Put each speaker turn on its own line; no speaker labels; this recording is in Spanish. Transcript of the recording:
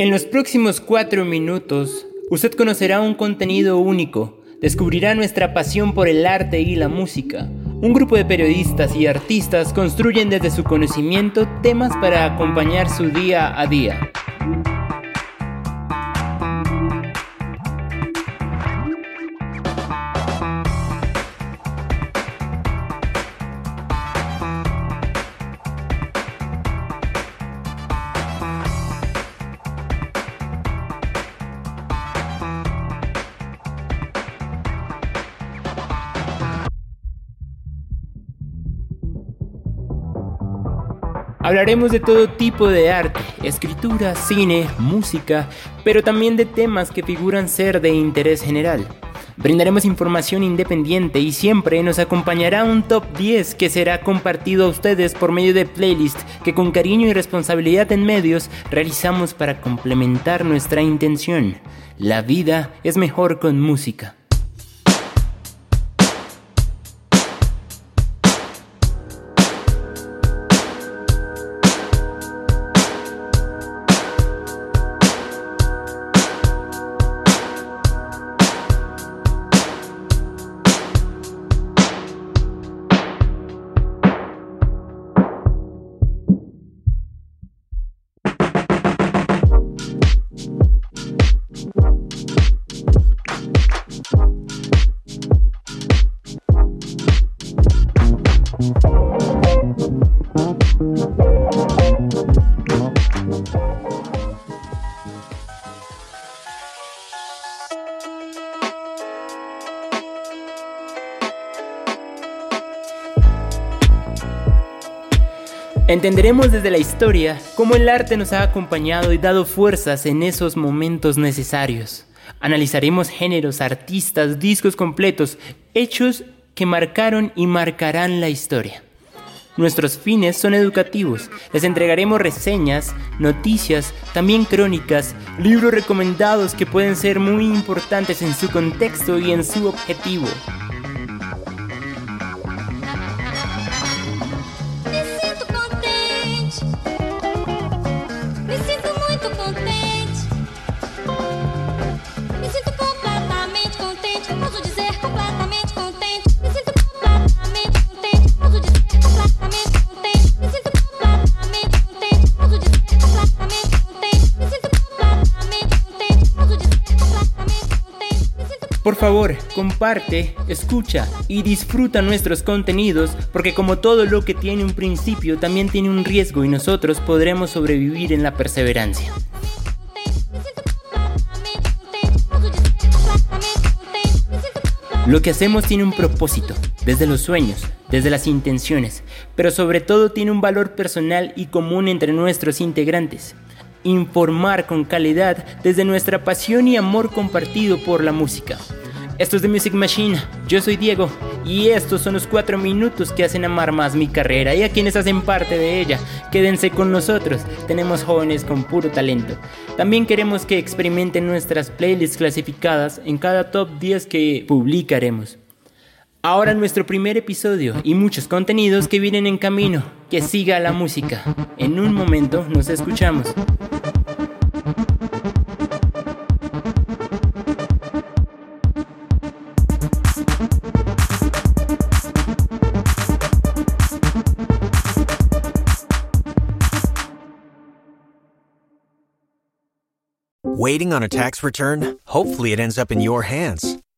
En los próximos cuatro minutos, usted conocerá un contenido único, descubrirá nuestra pasión por el arte y la música. Un grupo de periodistas y artistas construyen desde su conocimiento temas para acompañar su día a día. Hablaremos de todo tipo de arte, escritura, cine, música, pero también de temas que figuran ser de interés general. Brindaremos información independiente y siempre nos acompañará un top 10 que será compartido a ustedes por medio de playlist que con cariño y responsabilidad en medios realizamos para complementar nuestra intención. La vida es mejor con música. Entenderemos desde la historia cómo el arte nos ha acompañado y dado fuerzas en esos momentos necesarios. Analizaremos géneros, artistas, discos completos, hechos que marcaron y marcarán la historia. Nuestros fines son educativos. Les entregaremos reseñas, noticias, también crónicas, libros recomendados que pueden ser muy importantes en su contexto y en su objetivo. Por favor, comparte, escucha y disfruta nuestros contenidos porque como todo lo que tiene un principio también tiene un riesgo y nosotros podremos sobrevivir en la perseverancia. Lo que hacemos tiene un propósito, desde los sueños, desde las intenciones, pero sobre todo tiene un valor personal y común entre nuestros integrantes informar con calidad desde nuestra pasión y amor compartido por la música. Esto es The Music Machine, yo soy Diego y estos son los cuatro minutos que hacen amar más mi carrera y a quienes hacen parte de ella. Quédense con nosotros, tenemos jóvenes con puro talento. También queremos que experimenten nuestras playlists clasificadas en cada top 10 que publicaremos. Ahora nuestro primer episodio y muchos contenidos que vienen en camino. Que siga la música. En un momento nos escuchamos.
Waiting on a tax return? Hopefully it ends up in your hands.